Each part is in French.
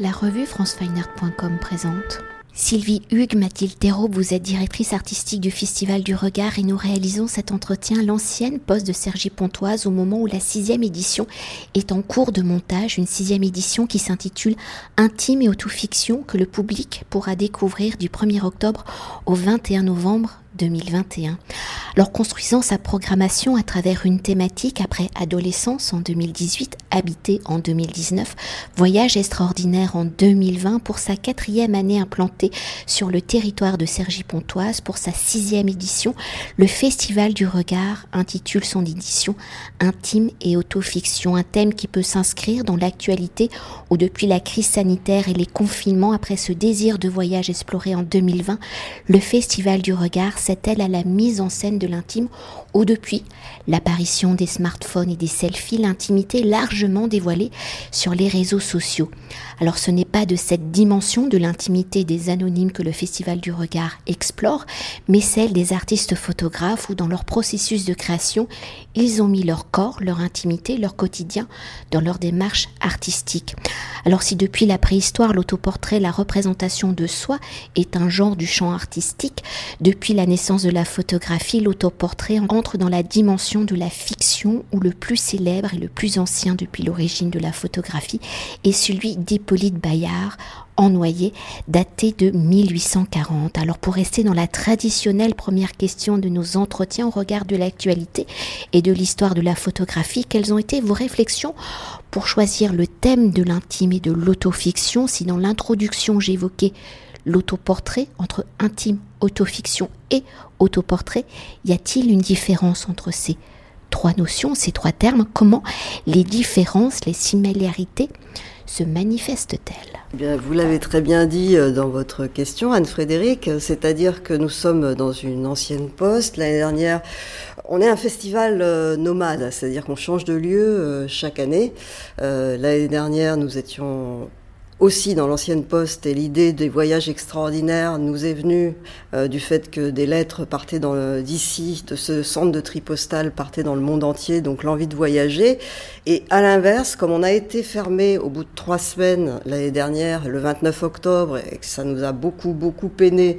La revue francefineart.com présente. Sylvie Hugues, Mathilde Thérault, vous êtes directrice artistique du Festival du Regard et nous réalisons cet entretien l'ancienne poste de Sergi Pontoise au moment où la sixième édition est en cours de montage, une sixième édition qui s'intitule Intime et autofiction que le public pourra découvrir du 1er octobre au 21 novembre 2021. Alors construisant sa programmation à travers une thématique après adolescence en 2018, habité en 2019, voyage extraordinaire en 2020 pour sa quatrième année implantée sur le territoire de Cergy-Pontoise pour sa sixième édition, le Festival du Regard intitule son édition Intime et autofiction, un thème qui peut s'inscrire dans l'actualité où depuis la crise sanitaire et les confinements après ce désir de voyage exploré en 2020, le Festival du Regard s'est-elle à la mise en scène de l'intime ou depuis l'apparition des smartphones et des selfies, l'intimité largement dévoilée sur les réseaux sociaux. Alors ce n'est de cette dimension de l'intimité des anonymes que le Festival du Regard explore, mais celle des artistes photographes où dans leur processus de création, ils ont mis leur corps, leur intimité, leur quotidien dans leur démarche artistique. Alors si depuis la préhistoire, l'autoportrait, la représentation de soi est un genre du champ artistique, depuis la naissance de la photographie, l'autoportrait entre dans la dimension de la fiction où le plus célèbre et le plus ancien depuis l'origine de la photographie est celui d'Hippolyte Bayard Ennoyé, daté de 1840. Alors pour rester dans la traditionnelle première question de nos entretiens au regard de l'actualité et de l'histoire de la photographie, quelles ont été vos réflexions pour choisir le thème de l'intime et de l'autofiction? Si dans l'introduction j'évoquais l'autoportrait entre intime, autofiction et autoportrait, y a-t-il une différence entre ces trois notions, ces trois termes? Comment les différences, les similarités se manifestent-elles eh Vous l'avez très bien dit euh, dans votre question, Anne-Frédéric, c'est-à-dire que nous sommes dans une ancienne poste. L'année dernière, on est un festival euh, nomade, c'est-à-dire qu'on change de lieu euh, chaque année. L'année dernière, nous étions aussi dans l'ancienne poste et l'idée des voyages extraordinaires nous est venue euh, du fait que des lettres partaient d'ici, de ce centre de tri postal, partaient dans le monde entier, donc l'envie de voyager. Et à l'inverse, comme on a été fermé au bout de trois semaines l'année dernière, le 29 octobre, et que ça nous a beaucoup, beaucoup peiné,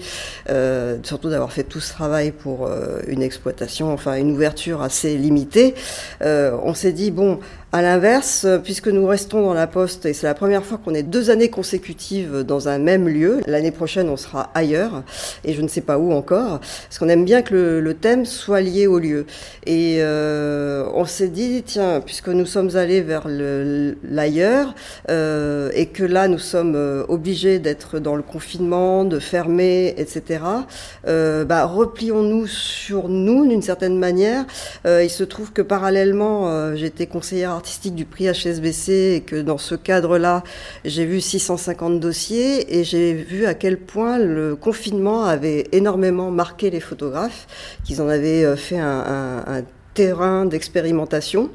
euh, surtout d'avoir fait tout ce travail pour euh, une exploitation, enfin une ouverture assez limitée, on s'est dit, bon, à l'inverse, puisque nous restons dans la poste, et c'est la première fois qu'on est deux années consécutives dans un même lieu, l'année prochaine on sera ailleurs, et je ne sais pas où encore, parce qu'on aime bien que le, thème soit lié au lieu. Et euh, on s'est dit, tiens, puisque nous sommes allés vers l'ailleurs, euh, et que là nous sommes euh, obligés d'être dans le confinement, de fermer, etc., euh, bah, replions-nous sur nous d'une certaine manière. Euh, il se trouve que parallèlement, j'étais conseillère artistique du prix HSBC et que dans ce cadre-là, j'ai vu 650 dossiers et j'ai vu à quel point le confinement avait énormément marqué les photographes, qu'ils en avaient euh, fait un, terrain d'expérimentation.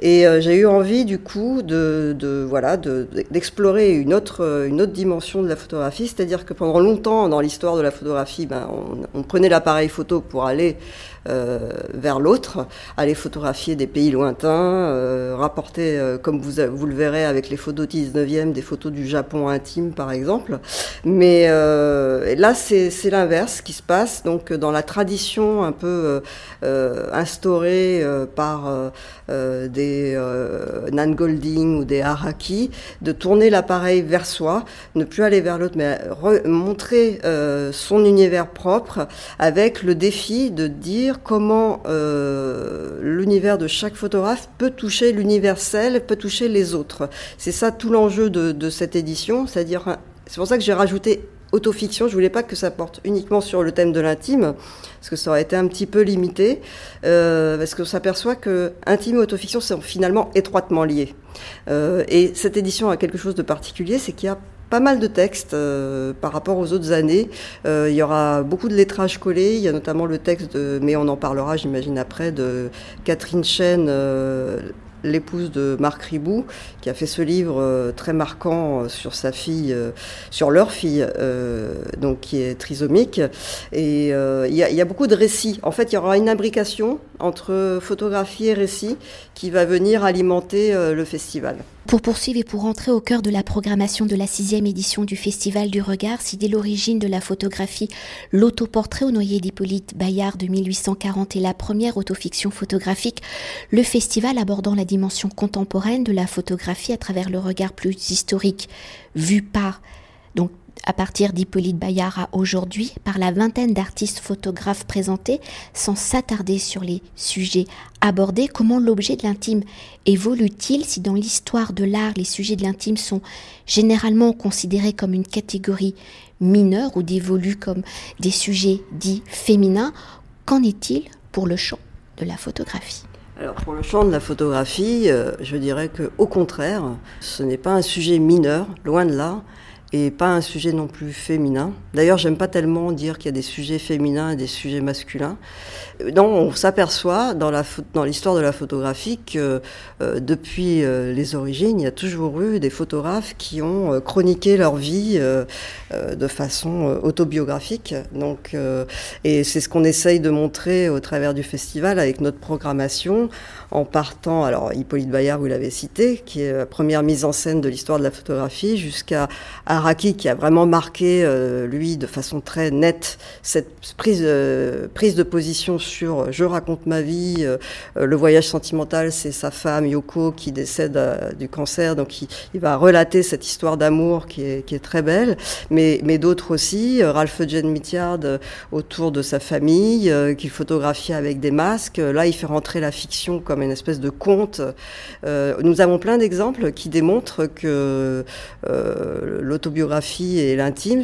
Et euh, j'ai eu envie du coup de, voilà d'explorer une autre une autre dimension de la photographie. C'est-à-dire que pendant longtemps dans l'histoire de la photographie ben, on, prenait l'appareil photo pour aller euh, vers l'autre, aller photographier des pays lointains, euh, rapporter, euh, comme vous, vous le verrez avec les photos du 19e, des photos du Japon intime par exemple. Mais là, c'est l'inverse qui se passe. Donc, dans la tradition un peu instaurée par des Nan Golding ou des Haraki, de tourner l'appareil vers soi, ne plus aller vers l'autre, mais montrer son univers propre avec le défi de dire comment euh, l'univers de chaque photographe peut toucher l'universel, peut toucher les autres. C'est ça tout l'enjeu de, cette édition, c'est-à-dire, c'est pour ça que j'ai rajouté autofiction. Je voulais pas que ça porte uniquement sur le thème de l'intime, parce que ça aurait été un petit peu limité, euh, parce qu'on s'aperçoit que intime et autofiction sont finalement étroitement liés. Euh, et cette édition a quelque chose de particulier, c'est qu'il y a pas mal de textes euh, par rapport aux autres années. Euh, il y aura beaucoup de lettrages collés. Il y a notamment le texte, de, mais on en parlera, j'imagine après, de Catherine Chen, euh, l'épouse de Marc Ribou, qui a fait ce livre très marquant sur sa fille, sur leur fille, donc qui est trisomique. Et il y, a, beaucoup de récits. En fait, il y aura une imbrication entre photographie et récit qui va venir alimenter le festival. Pour poursuivre et pour rentrer au cœur de la programmation de la sixième édition du Festival du Regard, si dès l'origine de la photographie, l'autoportrait au noyer d'Hippolyte Bayard de 1840 est la première autofiction photographique, le festival abordant la contemporaine de la photographie à travers le regard plus historique, vu par donc à partir d'Hippolyte Bayard à aujourd'hui par la vingtaine d'artistes photographes présentés sans s'attarder sur les sujets abordés, comment l'objet de l'intime évolue-t-il? Si dans l'histoire de l'art les sujets de l'intime sont généralement considérés comme une catégorie mineure ou dévolus comme des sujets dits féminins, qu'en est-il pour le champ de la photographie? Alors pour le champ de la photographie, euh, je dirais que au contraire, ce n'est pas un sujet mineur, loin de là et pas un sujet non plus féminin. D'ailleurs, j'aime pas tellement dire qu'il y a des sujets féminins et des sujets masculins. Euh, non, on s'aperçoit dans, l'histoire de la photographie que euh, depuis euh, les origines, il y a toujours eu des photographes qui ont chroniqué leur vie de façon autobiographique. Donc, et c'est ce qu'on essaye de montrer au travers du festival avec notre programmation en partant, alors Hippolyte Bayard, vous l'avez cité, qui est la première mise en scène de l'histoire de la photographie, jusqu'à Araki, qui a vraiment marqué, euh, lui, de façon très nette, cette prise, euh, prise de position sur euh, je raconte ma vie, le voyage sentimental, c'est sa femme Yoko qui décède du cancer, donc il, va relater cette histoire d'amour qui est, très belle, mais, mais d'autres aussi, Ralph Eugene Mittiard autour de sa famille, qu'il photographie avec des masques, là il fait rentrer la fiction comme une espèce de conte. Nous avons plein d'exemples qui démontrent que euh, l'autobiographie et l'intime,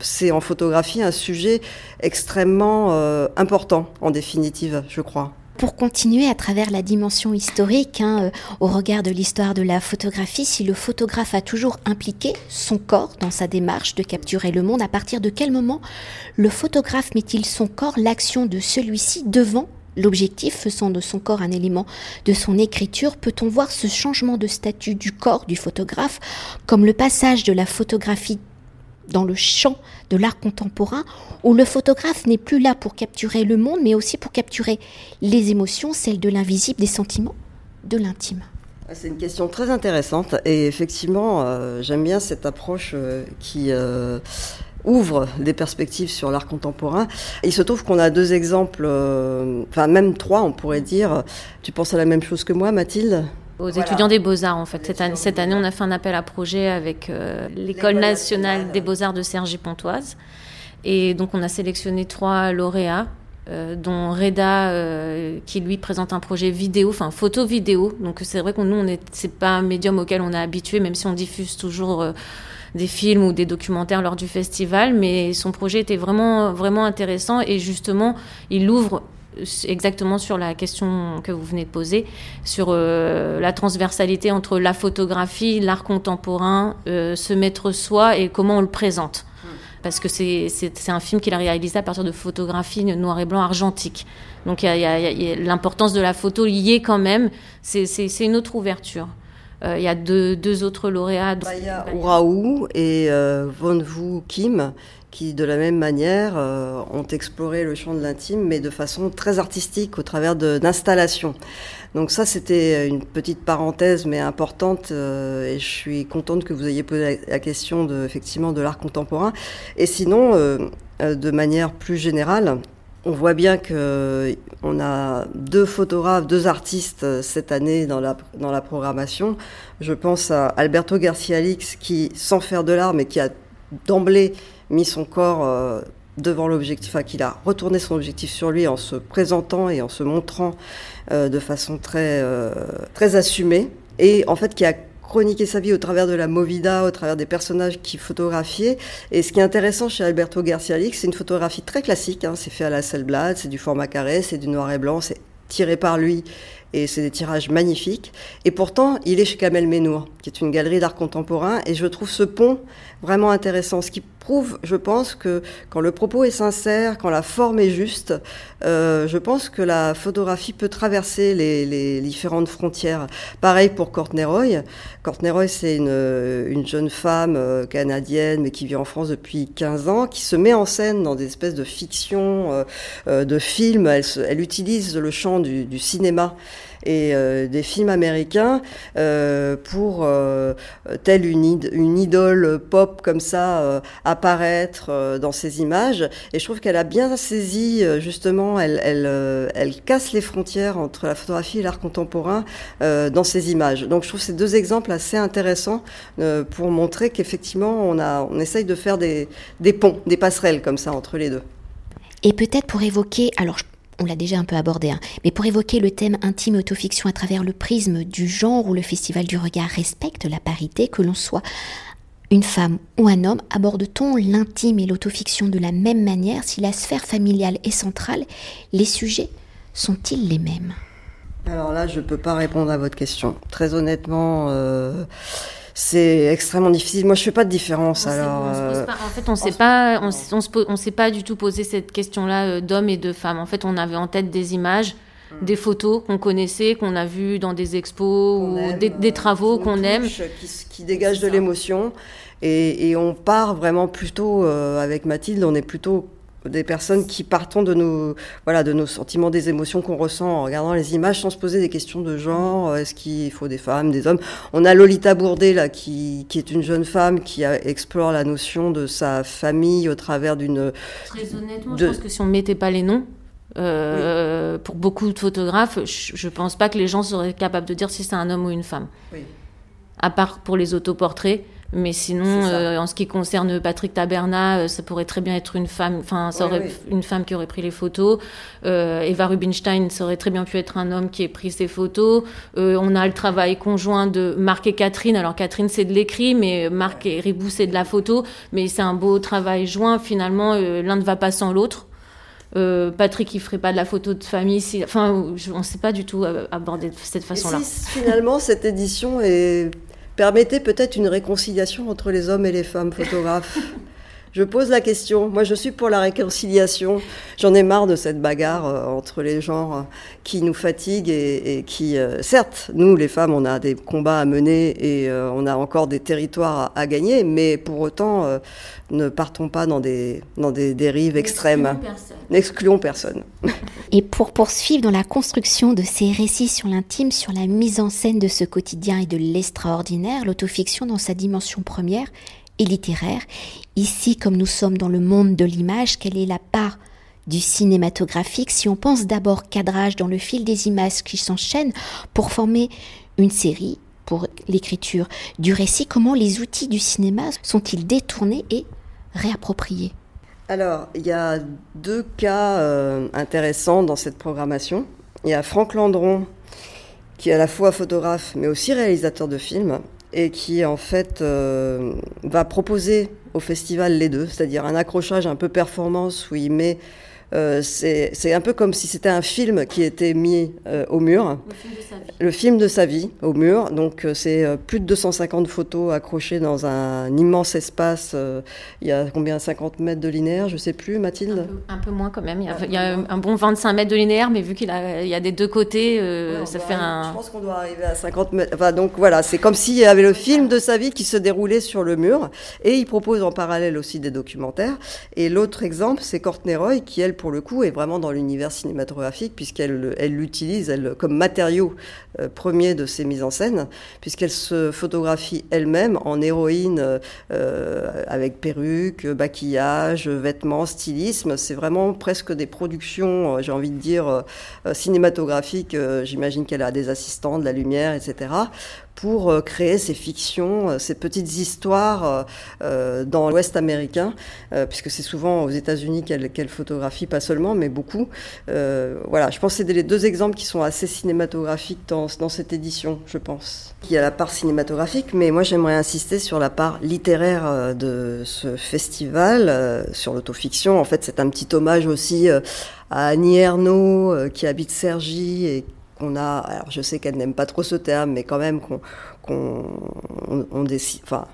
c'est en photographie un sujet extrêmement euh, important, en définitive, je crois. Pour continuer à travers la dimension historique, hein, au regard de l'histoire de la photographie, si le photographe a toujours impliqué son corps dans sa démarche de capturer le monde, à partir de quel moment le photographe met-il son corps, l'action de celui-ci devant L'objectif faisant de son corps un élément de son écriture, peut-on voir ce changement de statut du corps du photographe comme le passage de la photographie dans le champ de l'art contemporain, où le photographe n'est plus là pour capturer le monde, mais aussi pour capturer les émotions, celles de l'invisible, des sentiments, de l'intime? C'est une question très intéressante et effectivement, euh, j'aime bien cette approche euh, qui... Euh, ouvre des perspectives sur l'art contemporain. il se trouve qu'on a deux exemples, euh, enfin même trois, on pourrait dire. Tu penses à la même chose que moi, Mathilde? Aux étudiants des beaux-arts en fait. Cette année, cette année, on a fait un appel à projet avec euh, l'École nationale des beaux-arts de Cergy-Pontoise. Et donc on a sélectionné trois lauréats, euh, dont Reda, qui lui présente un projet vidéo, enfin photo-vidéo. Donc c'est vrai que nous, on c'est pas un médium auquel on est habitué, même si on diffuse toujours des films ou des documentaires lors du festival, mais son projet était vraiment, vraiment intéressant et justement, il ouvre exactement sur la question que vous venez de poser, sur euh, la transversalité entre la photographie, l'art contemporain, euh, se mettre soi et comment on le présente. Hmm. Parce que c'est un film qu'il a réalisé à partir de photographies noir et blanc argentique. Donc il y a, l'importance de la photo liée quand même, c'est une autre ouverture. Euh, il y a deux, autres lauréats. Baya Ouraou et euh, Von Vu Kim qui, de la même manière, euh, ont exploré le champ de l'intime, mais de façon très artistique, au travers d'installations. Donc ça, c'était une petite parenthèse, mais importante, et je suis contente que vous ayez posé la question de, effectivement de l'art contemporain. Et sinon, de manière plus générale, on voit bien que on a deux photographes, deux artistes euh, cette année dans la, dans la programmation. Je pense à Alberto Garcia Lix qui, sans faire de l'art, mais qui a d'emblée mis son corps euh, devant l'objectif, enfin qu'il a retourné son objectif sur lui en se présentant et en se montrant euh, de façon très, très assumée. Et en fait qui a chroniquer sa vie au travers de la movida, au travers des personnages qu'il photographiait. Et ce qui est intéressant chez Alberto Garcia Lix, c'est une photographie très classique. Hein. C'est fait à la Selblad, c'est du format carré, c'est du noir et blanc, c'est tiré par lui et c'est des tirages magnifiques. Et pourtant, il est chez Kamel Menour, qui est une galerie d'art contemporain, et je trouve ce pont vraiment intéressant. Ce qui prouve, je pense, que quand le propos est sincère, quand la forme est juste, euh, je pense que la photographie peut traverser les, différentes frontières. Pareil pour Courtney Roy. Courtney Roy, c'est une, une, jeune femme euh, canadienne, mais qui vit en France depuis 15 ans, qui se met en scène dans des espèces de fiction, euh, de films. Elle, utilise le champ du cinéma et des films américains pour telle une, idole pop comme ça apparaître dans ces images. Et je trouve qu'elle a bien saisi justement, elle, elle, elle casse les frontières entre la photographie et l'art contemporain dans ces images. Donc je trouve ces deux exemples assez intéressants pour montrer qu'effectivement on, on essaye de faire des, des ponts, des passerelles comme ça entre les deux. Et peut-être pour évoquer, alors on l'a déjà un peu abordé, hein, mais pour évoquer le thème intime et autofiction à travers le prisme du genre où le Festival du regard respecte la parité, que l'on soit une femme ou un homme, aborde-t-on l'intime et l'autofiction de la même manière si la sphère familiale est centrale Les sujets sont-ils les mêmes? Alors là, je ne peux pas répondre à votre question. Très honnêtement, euh, c'est extrêmement difficile. Moi, je fais pas de différence. alors, euh, en fait, on sait pas, on, s'est pas du tout posé cette question-là euh, d'hommes et de femmes. En fait, on avait en tête des images, hmm. des photos qu'on connaissait, qu'on a vues dans des expos ou des, euh, travaux qu'on aime, qui, qui dégagent de l'émotion. Et, et, on part vraiment plutôt avec Mathilde. On est plutôt des personnes qui partons de nos, voilà, de nos sentiments, des émotions qu'on ressent en regardant les images sans se poser des questions de genre. Est-ce qu'il faut des femmes, des hommes? On a Lolita Bourdet, là, qui, qui est une jeune femme qui explore la notion de sa famille au travers d'une... Très honnêtement, je pense que si on ne mettait pas les noms, euh, pour beaucoup de photographes, je ne pense pas que les gens seraient capables de dire si c'est un homme ou une femme. Oui. À part pour les autoportraits. Mais sinon, euh, en ce qui concerne Patrick Taberna, euh, ça pourrait très bien être une femme, enfin, ça aurait une femme qui aurait pris les photos. Euh, Eva Rubinstein, ça aurait très bien pu être un homme qui ait pris ces photos. on a le travail conjoint de Marc et Catherine. Alors Catherine, c'est de l'écrit, mais Marc et Ribou, c'est de la photo. Mais c'est un beau travail joint. Finalement, l'un ne va pas sans l'autre. Patrick, il ferait pas de la photo de famille. Enfin, on ne sait pas du tout aborder de cette façon-là. Si, finalement, cette édition est permettez peut-être une réconciliation entre les hommes et les femmes photographes. Je pose la question. Moi, je suis pour la réconciliation. J'en ai marre de cette bagarre euh, entre les genres euh, qui nous fatigue et, qui, euh, certes, nous, les femmes, on a des combats à mener et on a encore des territoires à, gagner, mais pour autant, ne partons pas dans des, dans des dérives extrêmes. N'excluons personne. Et pour poursuivre dans la construction de ces récits sur l'intime, sur la mise en scène de ce quotidien et de l'extraordinaire, l'autofiction dans sa dimension première et littéraire, ici comme nous sommes dans le monde de l'image, quelle est la part du cinématographique? Si on pense d'abord cadrage dans le fil des images qui s'enchaînent pour former une série, pour l'écriture du récit, comment les outils du cinéma sont-ils détournés et réappropriés? Alors, il y a deux cas euh, intéressants dans cette programmation. Il y a Franck Landron, qui est à la fois photographe mais aussi réalisateur de films, et qui en fait euh, va proposer au festival les deux, c'est-à-dire un accrochage un peu performance où il met euh, c'est un peu comme si c'était un film qui était mis euh, au mur. Le film, de sa vie. Le film de sa vie au mur. Donc euh, c'est plus de 250 photos accrochées dans un immense espace. il y a combien 50 mètres de linéaire, je sais plus, Mathilde un peu, moins quand même. Il y, a, un bon 25 mètres de linéaire, mais vu qu'il y a des deux côtés, ça fait un. Je pense qu'on doit arriver à 50 mètres. Enfin, donc voilà, c'est comme s'il y avait le film de sa vie qui se déroulait sur le mur. Et il propose en parallèle aussi des documentaires. Et l'autre exemple, c'est Courtney Roy, qui elle pour le coup, est vraiment dans l'univers cinématographique, puisqu'elle elle l'utilise comme matériau euh, premier de ses mises en scène, puisqu'elle se photographie elle-même en héroïne euh, avec perruque, maquillage, vêtements, stylisme. C'est vraiment presque des productions, euh, j'ai envie de dire, cinématographiques. J'imagine qu'elle a des assistants, de la lumière, etc pour euh, créer ces fictions, euh, ces petites histoires euh, dans l'Ouest américain, puisque c'est souvent aux États-Unis qu'elle photographie, pas seulement, mais beaucoup. voilà, je pense que c'est les deux exemples qui sont assez cinématographiques dans, dans cette édition, je pense. Il y a la part cinématographique, mais moi j'aimerais insister sur la part littéraire de ce festival, sur l'autofiction. En fait, c'est un petit hommage aussi à Annie Ernaux, qui habite Cergy et on a, alors je sais qu'elle n'aime pas trop ce terme, mais quand même qu'on on, décide, enfin,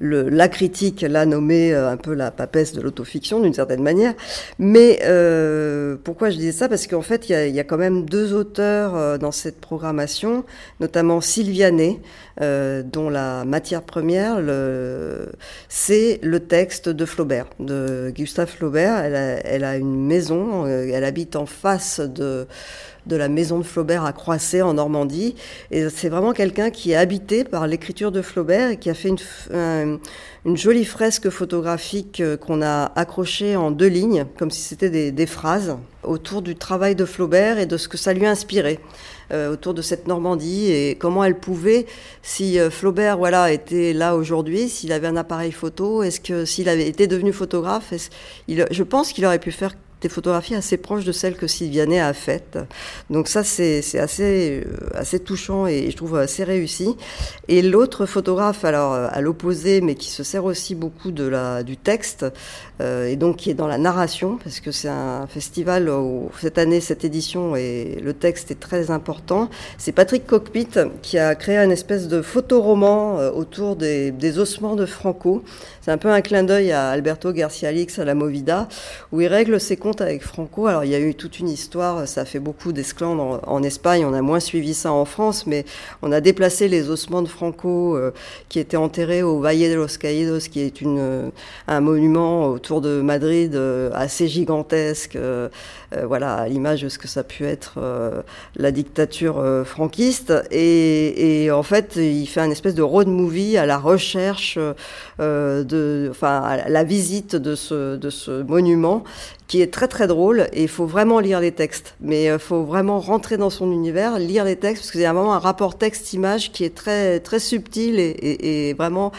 la critique l'a nommé euh, un peu la papesse de l'autofiction d'une certaine manière. Mais euh, pourquoi je disais ça? Parce qu'en fait, il y a, quand même deux auteurs euh, dans cette programmation, notamment Sylvianet, dont la matière première, c'est le texte de Flaubert, de Gustave Flaubert. Elle a, une maison, elle habite en face de la maison de Flaubert à Croisset en Normandie. Et c'est vraiment quelqu'un qui est habité par l'écriture de Flaubert et qui a fait une, une jolie fresque photographique euh, qu'on a accrochée en deux lignes, comme si c'était des, des, phrases, autour du travail de Flaubert et de ce que ça lui a inspiré. Euh, autour de cette Normandie et comment elle pouvait, si euh, Flaubert voilà était là aujourd'hui, s'il avait un appareil photo, est-ce que s'il avait été devenu photographe, je pense qu'il aurait pu faire des photographies assez proches de celles que Sylvianet a faites. Donc ça, c'est assez, euh, assez touchant et je trouve assez réussi. Et l'autre photographe, alors à l'opposé, mais qui se sert aussi beaucoup de la, du texte, et donc qui est dans la narration, parce que c'est un festival où cette année, cette édition, et le texte est très important. C'est Patrick Cockpit qui a créé un espèce de photoroman euh, autour des, ossements de Franco. C'est un peu un clin d'œil à Alberto Garcia Alix à la Movida, où il règle ses comptes avec Franco. Alors il y a eu toute une histoire, ça fait beaucoup d'esclandres en, Espagne, on a moins suivi ça en France, mais on a déplacé les ossements de Franco euh, qui étaient enterrés au Valle de los Caídos, qui est une, euh, un monument autour de Madrid euh, assez gigantesque, voilà, à l'image de ce que ça a pu être la dictature franquiste. Et, en fait, il fait un espèce de road movie à la recherche de enfin, la visite de ce, de ce monument qui est très très drôle et il faut vraiment lire les textes. Mais il euh, faut vraiment rentrer dans son univers, lire les textes parce qu'il y a vraiment un rapport texte-image qui est très très subtil et, vraiment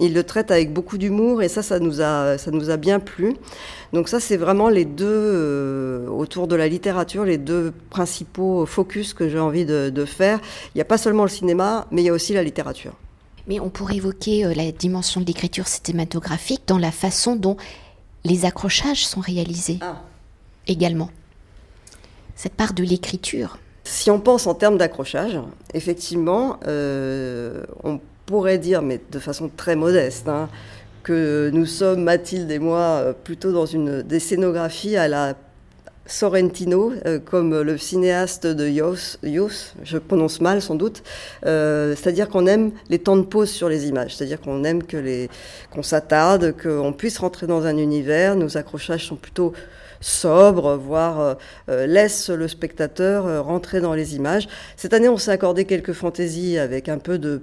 il le traite avec beaucoup d'humour et ça, ça nous a, ça nous a bien plu. Donc ça, c'est vraiment les deux euh, autour de la littérature, les deux principaux focus que j'ai envie de, de faire. Il n'y a pas seulement le cinéma, mais il y a aussi la littérature. Mais on pourrait évoquer euh, la dimension de l'écriture cinématographique dans la façon dont les accrochages sont réalisés ah. également. Cette part de l'écriture. Si on pense en termes d'accrochage, effectivement, euh, on pourrait dire, mais de façon très modeste, hein, que nous sommes, Mathilde et moi, euh, plutôt dans une des scénographies à la Sorrentino, euh, comme le cinéaste de Yos, je prononce mal sans doute, euh, c'est-à-dire qu'on aime les temps de pause sur les images, c'est-à-dire qu'on aime que les, qu'on s'attarde, qu'on puisse rentrer dans un univers. Nos accrochages sont plutôt sobres, voire euh, laissent le spectateur rentrer dans les images. Cette année, on s'est accordé quelques fantaisies avec un peu de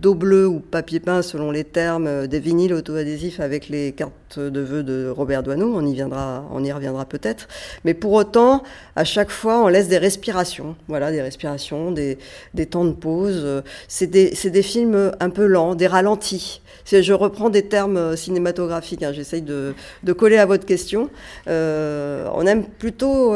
d'eau bleue ou papier peint selon les termes euh, des vinyles auto-adhésifs avec les cartes de vœux de Robert Doisneau. On y viendra, on y reviendra peut-être. Mais pour autant, à chaque fois, on laisse des respirations. Voilà, des respirations, des, des temps de pause. C'est des, des films un peu lents, des ralentis. Je reprends des termes euh, cinématographiques, hein, j'essaye de, de, coller à votre question. Euh, on aime plutôt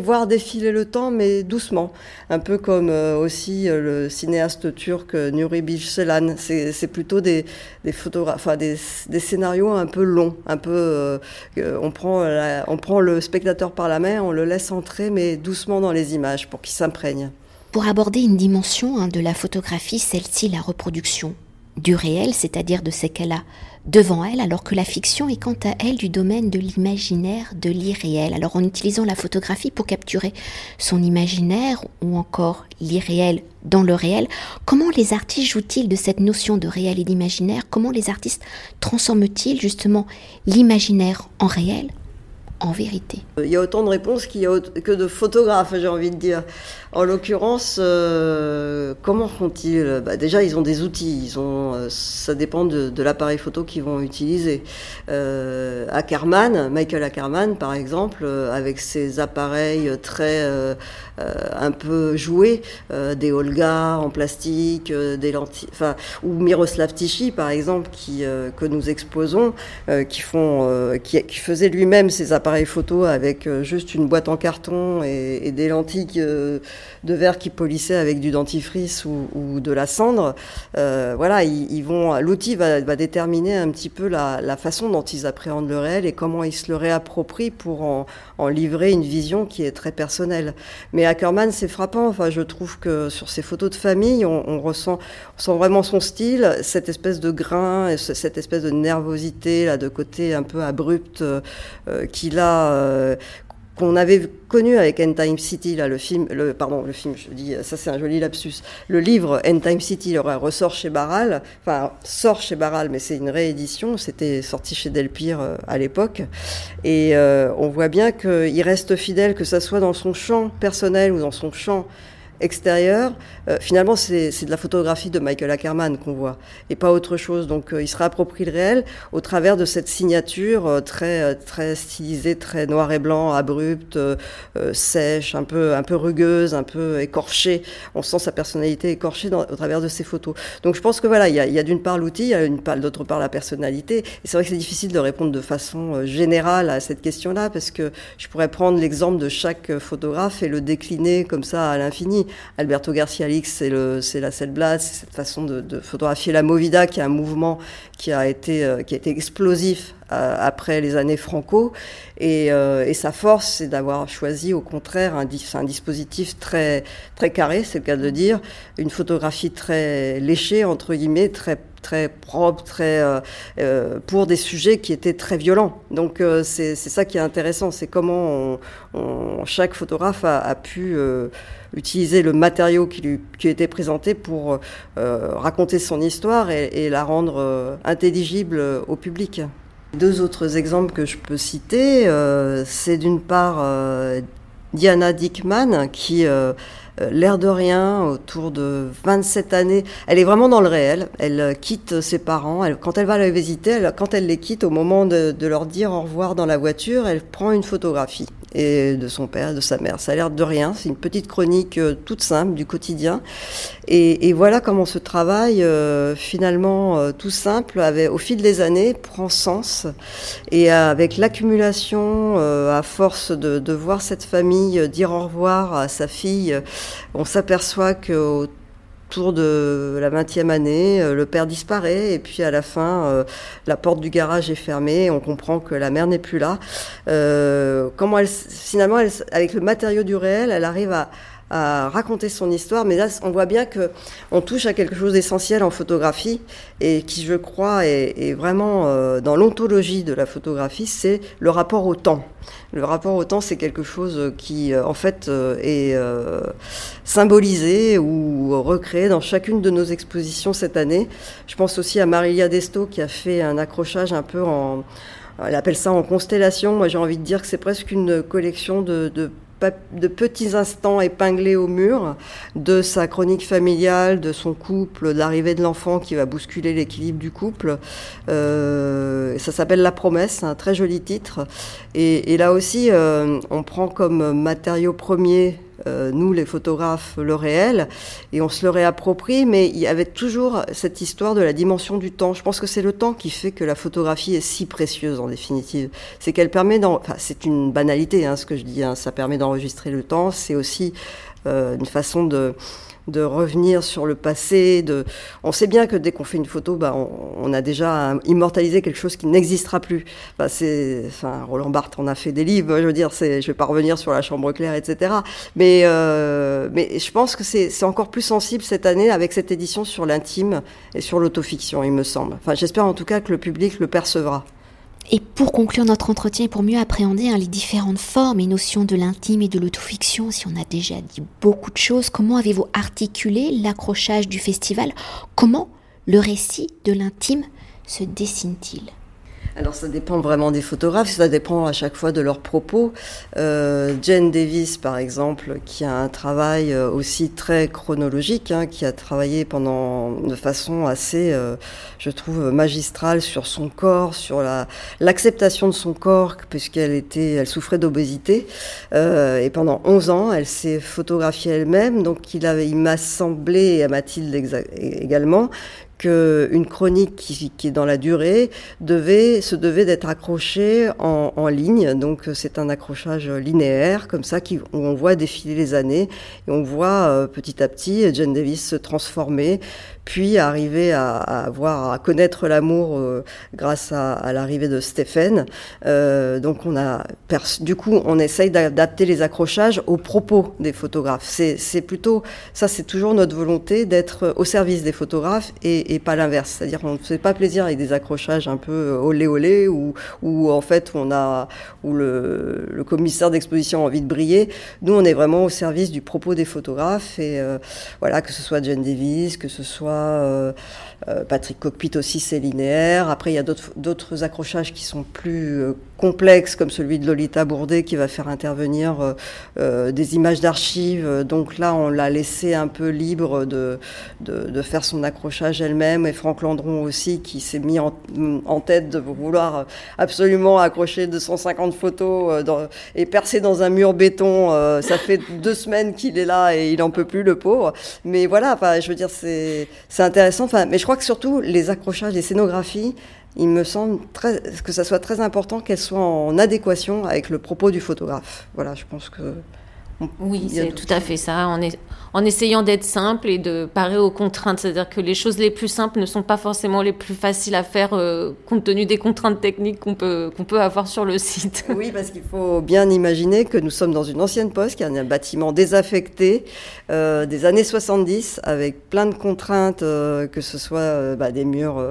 voir défiler le temps, mais doucement. Un peu comme aussi le cinéaste turc Nuri C'est plutôt des, des, scénarios un peu longs. Un peu, on, prend on prend le spectateur par la main, on le laisse entrer, mais doucement dans les images pour qu'il s'imprègne. Pour aborder une dimension hein, de la photographie, celle-ci la reproduction du réel, c'est-à-dire de ce qu'elle a devant elle, alors que la fiction est quant à elle du domaine de l'imaginaire, de l'irréel. Alors en utilisant la photographie pour capturer son imaginaire ou encore l'irréel dans le réel, comment les artistes jouent-ils de cette notion de réel et d'imaginaire? Comment les artistes transforment-ils justement l'imaginaire en réel en vérité? Il y a autant de réponses qu'il y a que de photographes, j'ai envie de dire. En l'occurrence, euh, comment font-ils? Bah, Déjà, ils ont des outils. Ils ont, euh, ça dépend de, l'appareil photo qu'ils vont utiliser. Euh, Ackerman, Michael Ackerman, par exemple, euh, avec ses appareils très un peu joués, des Olga en plastique, des lentilles, enfin, ou Miroslav Tichy, par exemple, qui que nous exposons, qui font, qui, qui faisait lui-même ses appareils photo avec juste une boîte en carton et, et des lentilles de verre qui polissaient avec du dentifrice ou, de la cendre. Euh, voilà, ils, vont, l'outil va, déterminer un petit peu la, façon dont ils appréhendent le réel et comment ils se le réapproprient pour en, livrer une vision qui est très personnelle. Mais Ackerman, c'est frappant. Enfin, je trouve que sur ces photos de famille, on, ressent, sent vraiment son style, cette espèce de grain, cette espèce de nervosité là, de côté un peu abrupt euh, qu'il a. Euh, qu'on avait connu avec End Time City, là, le film, le, pardon, le film, je dis, ça c'est un joli lapsus. Le livre End Time City ressort chez Barral, enfin, sort chez Barral, mais c'est une réédition, c'était sorti chez Delpire euh, à l'époque. Et euh, on voit bien qu'il reste fidèle, que ça soit dans son champ personnel ou dans son champ extérieur, euh, finalement, c'est de la photographie de Michael Ackerman qu'on voit, et pas autre chose. Donc, euh, il se réapproprie le réel au travers de cette signature euh, très, très stylisée, très noir et blanc, abrupte, sèche, un peu, un peu rugueuse, un peu écorchée. On sent sa personnalité écorchée dans, au travers de ces photos. Donc, je pense que voilà, il y a, a d'une part l'outil, il y a d'autre part la personnalité. Et c'est vrai que c'est difficile de répondre de façon générale à cette question-là, parce que je pourrais prendre l'exemple de chaque photographe et le décliner comme ça à l'infini. Alberto Garcia Lix, c'est la Blast, c'est cette façon de, photographier la Movida, qui est un mouvement qui a été, euh, qui a été explosif euh, après les années Franco. Et, euh, et sa force, c'est d'avoir choisi, au contraire, un, dispositif très, très carré, c'est le cas de le dire, une photographie très léchée, entre guillemets, très très propre, très pour des sujets qui étaient très violents. Donc c'est ça qui est intéressant, c'est comment chaque photographe a pu utiliser le matériau qui lui qui était présenté pour raconter son histoire et, la rendre intelligible au public. Deux autres exemples que je peux citer, euh, c'est d'une part euh, Diana Dickman qui, euh, l'air de rien, autour de 27 années, elle est vraiment dans le réel. Elle quitte ses parents. quand elle va les visiter, quand elle les quitte, au moment de, de leur dire au revoir dans la voiture, elle prend une photographie de son père, de sa mère. Ça a l'air de rien, c'est une petite chronique euh, toute simple du quotidien. Et, voilà comment ce travail, euh, finalement euh, tout simple, avait, au fil des années, prend sens. Et avec l'accumulation, à force de, de, voir cette famille dire au revoir à sa fille, on s'aperçoit que autour de la 20e année, euh, le père disparaît et puis à la fin, euh, la porte du garage est fermée, on comprend que la mère n'est plus là. Euh, comment elle, finalement, avec le matériau du réel, elle arrive à, raconter son histoire, mais là, on voit bien que on touche à quelque chose d'essentiel en photographie et qui, je crois, est, vraiment dans l'ontologie de la photographie, c'est le rapport au temps. Le rapport au temps, c'est quelque chose qui, en fait, est symbolisé ou recréé dans chacune de nos expositions cette année. Je pense aussi à Marilia Desto qui a fait un accrochage un peu en elle appelle ça en constellation. Moi, j'ai envie de dire que c'est presque une collection de, de de petits instants épinglés au mur de sa chronique familiale, de son couple, de l'arrivée de l'enfant qui va bousculer l'équilibre du couple. Euh, ça s'appelle La Promesse, un très joli titre. Et, là aussi, euh, on prend comme matériau premier euh, nous les photographes, le réel, et on se le réapproprie, mais il y avait toujours cette histoire de la dimension du temps. Je pense que c'est le temps qui fait que la photographie est si précieuse en définitive. C'est qu'elle permet, enfin, c'est une banalité hein, ce que je dis, hein, ça permet d'enregistrer le temps, c'est aussi euh, une façon de de revenir sur le passé. De... On sait bien que dès qu'on fait une photo, bah, on, a déjà immortalisé quelque chose qui n'existera plus. Bah, c'est, enfin, Roland Barthes en a fait des livres, je veux dire, c'est, je vais pas revenir sur la chambre claire, etc. Mais, euh, mais je pense que c'est, c'est encore plus sensible cette année avec cette édition sur l'intime et sur l'autofiction, il me semble. Enfin, j'espère en tout cas que le public le percevra. Et pour conclure notre entretien et pour mieux appréhender hein, les différentes formes et notions de l'intime et de l'autofiction, si on a déjà dit beaucoup de choses, comment avez-vous articulé l'accrochage du festival? Comment le récit de l'intime se dessine-t-il? Alors ça dépend vraiment des photographes, ça dépend à chaque fois de leurs propos. Euh, Jane Davis, par exemple, qui a un travail euh, aussi très chronologique, hein, qui a travaillé pendant de façon assez, euh, je trouve, magistrale sur son corps, sur la l'acceptation de son corps, puisqu'elle était, elle souffrait d'obésité, euh, et pendant 11 ans, elle s'est photographiée elle-même. Donc il il m'a semblé, à Mathilde également, qu'une chronique qui, est dans la durée devait, se devait d'être accrochée en, ligne. Donc c'est un accrochage linéaire, comme ça, qui, où on voit défiler les années et on voit euh, petit à petit Jane Davis se transformer, puis arriver à, à voir, à connaître l'amour euh, grâce à, à l'arrivée de Stephen. Euh, donc on a, du coup, on essaye d'adapter les accrochages aux propos des photographes. C'est plutôt, ça c'est toujours notre volonté d'être au service des photographes et et, pas l'inverse. C'est-à-dire qu'on ne fait pas plaisir avec des accrochages un peu olé olé ou où en fait on a où le, le commissaire d'exposition a envie de briller. Nous, on est vraiment au service du propos des photographes et voilà que ce soit Jane Davis, que ce soit Patrick Cockpit aussi, c'est linéaire. Après, il y a d'autres accrochages qui sont plus complexes comme celui de Lolita Bourdet qui va faire intervenir euh, euh, des images d'archives. Donc là, on l'a laissé un peu libre de, de, faire son accrochage elle-même. Et Franck Landron aussi qui s'est mis en, tête de vouloir absolument accrocher 250 photos euh, et percer dans un mur béton. ça fait deux semaines qu'il est là et il en peut plus, le pauvre. Mais voilà, je veux dire, c'est intéressant. Enfin, mais je crois que surtout les accrochages, les scénographies, il me semble très, que ça soit très important qu'elles soient en adéquation avec le propos du photographe. Voilà, je pense que oui, c'est tout à fait ça. Est, en essayant d'être simple et de parer aux contraintes. C'est-à-dire que les choses les plus simples ne sont pas forcément les plus faciles à faire euh, compte tenu des contraintes techniques qu'on peut, qu'on peut avoir sur le site. Oui, parce qu'il faut bien imaginer que nous sommes dans une ancienne poste, qui est un bâtiment désaffecté euh, des années 70, avec plein de contraintes, euh, que ce soit bah, des murs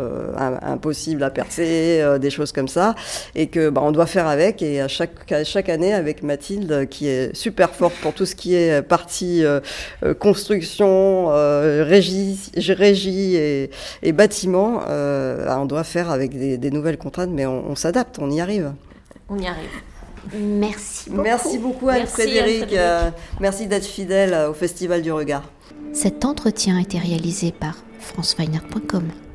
impossibles à percer, des choses comme ça, et que bah, on doit faire avec. Et à chaque, à chaque année, avec Mathilde, qui est super forte pour tout ce qui est partie construction, euh, régie, régie et, et bâtiment. Bah, on doit faire avec des, nouvelles contraintes, mais on, s'adapte, on y arrive. On y arrive. Merci beaucoup. Merci beaucoup Anne-Frédéric. merci d'être fidèle au Festival du Regard. Cet entretien a été réalisé par franceweiner.com.